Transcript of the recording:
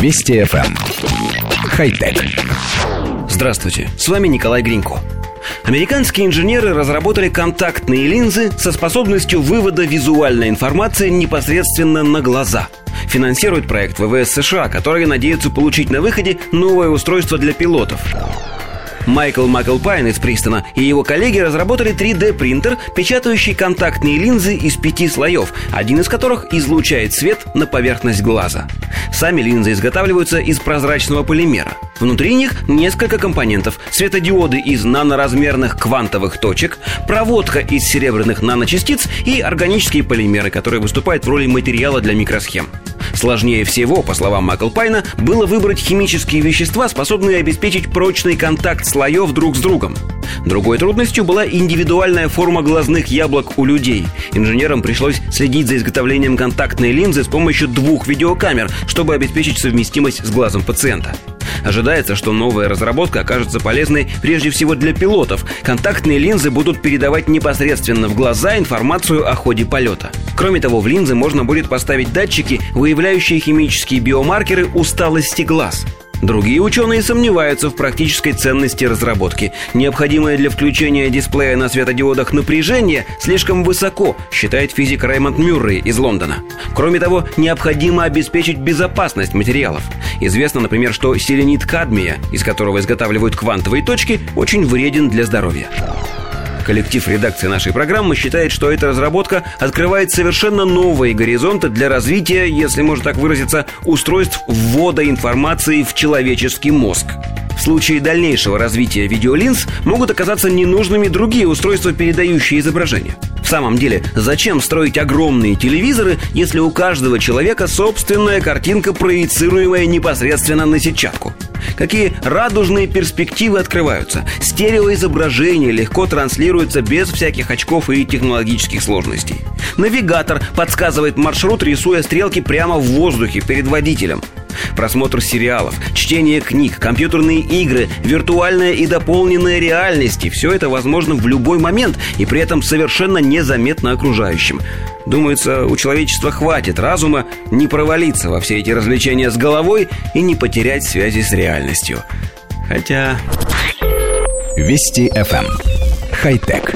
Вести FM. Эм. Хай-тек. Здравствуйте, с вами Николай Гринько. Американские инженеры разработали контактные линзы со способностью вывода визуальной информации непосредственно на глаза. Финансирует проект ВВС США, который надеется получить на выходе новое устройство для пилотов. Майкл Маклпайн из Пристона и его коллеги разработали 3D-принтер, печатающий контактные линзы из пяти слоев, один из которых излучает свет на поверхность глаза. Сами линзы изготавливаются из прозрачного полимера. Внутри них несколько компонентов. Светодиоды из наноразмерных квантовых точек, проводка из серебряных наночастиц и органические полимеры, которые выступают в роли материала для микросхем. Сложнее всего, по словам Маклпайна, было выбрать химические вещества, способные обеспечить прочный контакт слоев друг с другом. Другой трудностью была индивидуальная форма глазных яблок у людей. Инженерам пришлось следить за изготовлением контактной линзы с помощью двух видеокамер, чтобы обеспечить совместимость с глазом пациента. Ожидается, что новая разработка окажется полезной прежде всего для пилотов. Контактные линзы будут передавать непосредственно в глаза информацию о ходе полета. Кроме того, в линзы можно будет поставить датчики, выявляющие химические биомаркеры усталости глаз. Другие ученые сомневаются в практической ценности разработки. Необходимое для включения дисплея на светодиодах напряжение слишком высоко, считает физик Раймонд Мюррей из Лондона. Кроме того, необходимо обеспечить безопасность материалов. Известно, например, что селенит кадмия, из которого изготавливают квантовые точки, очень вреден для здоровья. Коллектив редакции нашей программы считает, что эта разработка открывает совершенно новые горизонты для развития, если можно так выразиться, устройств ввода информации в человеческий мозг. В случае дальнейшего развития видеолинз могут оказаться ненужными другие устройства, передающие изображение. В самом деле, зачем строить огромные телевизоры, если у каждого человека собственная картинка, проецируемая непосредственно на сетчатку? Какие радужные перспективы открываются. Стереоизображение легко транслируется без всяких очков и технологических сложностей. Навигатор подсказывает маршрут, рисуя стрелки прямо в воздухе перед водителем просмотр сериалов, чтение книг, компьютерные игры, виртуальная и дополненная реальности. Все это возможно в любой момент и при этом совершенно незаметно окружающим. Думается, у человечества хватит разума не провалиться во все эти развлечения с головой и не потерять связи с реальностью. Хотя... Вести FM. Эм. Хай-тек.